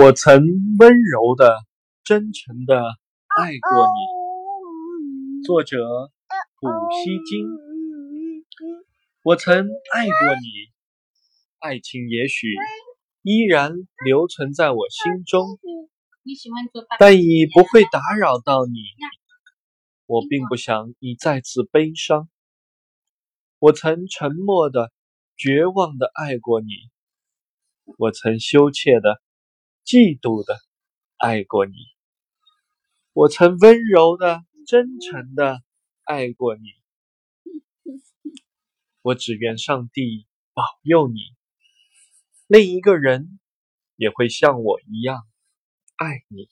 我曾温柔的、真诚的爱过你。作者：普希金。我曾爱过你，爱情也许依然留存在我心中，但已不会打扰到你。我并不想你再次悲伤。我曾沉默的、绝望的爱过你。我曾羞怯的。嫉妒的爱过你，我曾温柔的、真诚的爱过你。我只愿上帝保佑你，另一个人也会像我一样爱你。